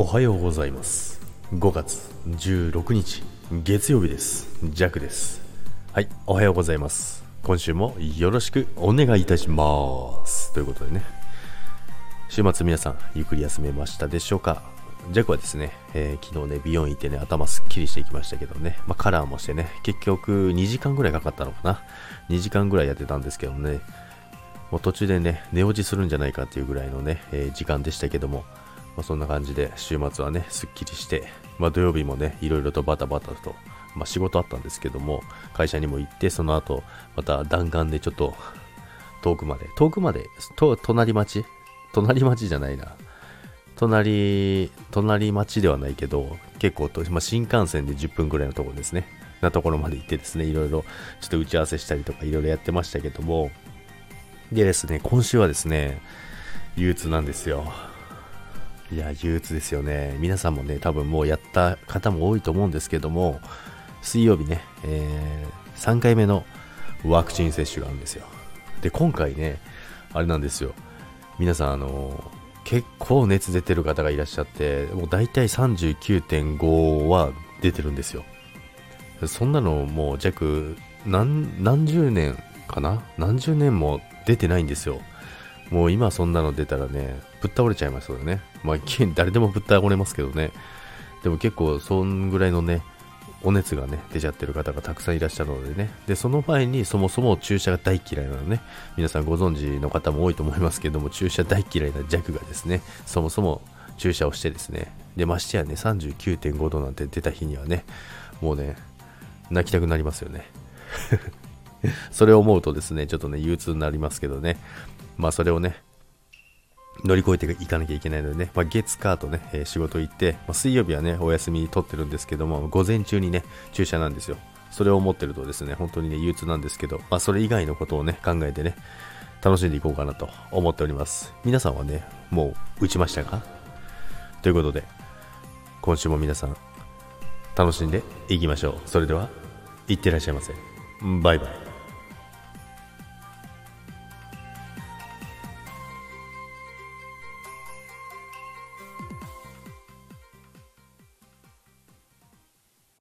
おはようございます。5月16日月曜日です。ジャックです。はいおはようございます。今週もよろしくお願いいたします。ということでね。週末皆さんゆっくり休めましたでしょうか？ジャックはですね、えー、昨日ね、美容院行ってね、頭すっきりしていきましたけどね、まあ、カラーもしてね、結局2時間ぐらいかかったのかな。2時間ぐらいやってたんですけどね、もう途中でね、寝落ちするんじゃないかっていうぐらいのね、えー、時間でしたけども、まあ、そんな感じで週末はね、すっきりして、まあ、土曜日もね、いろいろとバタバタと、まあ、仕事あったんですけども、会社にも行って、その後、また弾丸でちょっと遠くまで、遠くまで、と隣町？隣町じゃないな。隣、隣町ではないけど、結構と、まあ、新幹線で10分ぐらいのところですね。なところまで行ってですね、いろいろちょっと打ち合わせしたりとかいろいろやってましたけども、でですね、今週はですね、憂鬱なんですよ。いや、憂鬱ですよね。皆さんもね、多分もうやった方も多いと思うんですけども、水曜日ね、えー、3回目のワクチン接種があるんですよ。で、今回ね、あれなんですよ。皆さん、あの、結構熱出てる方がいらっしゃって、もう大体39.5は出てるんですよ。そんなのもう弱何何十年かな？何十年も出てないんですよ。もう今そんなの出たらね、ぶっ倒れちゃいますよね。まあ、誰でもぶっ倒れますけどね。でも結構、そんぐらいのね、お熱がね、出ちゃってる方がたくさんいらっしゃるのでね。で、その前にそもそも注射が大嫌いなのね。皆さんご存知の方も多いと思いますけども、注射大嫌いな弱がですね、そもそも注射をしてですね。で、ましてやね、39.5度なんて出た日にはね、もうね、泣きたくなりますよね。それを思うとですね、ちょっとね、憂鬱になりますけどね。まあそれをね、乗り越えていかなきゃいけないのでね、まあ、月火とね、え、仕事行って、まあ、水曜日はね、お休み取ってるんですけども、午前中にね、注射なんですよ。それを思ってるとですね、本当にね、憂鬱なんですけど、まあ、それ以外のことをね、考えてね、楽しんでいこうかなと思っております。皆さんはね、もう打ちましたか？ということで、今週も皆さん、楽しんでいきましょう。それでは、いってらっしゃいませ。バイバイ。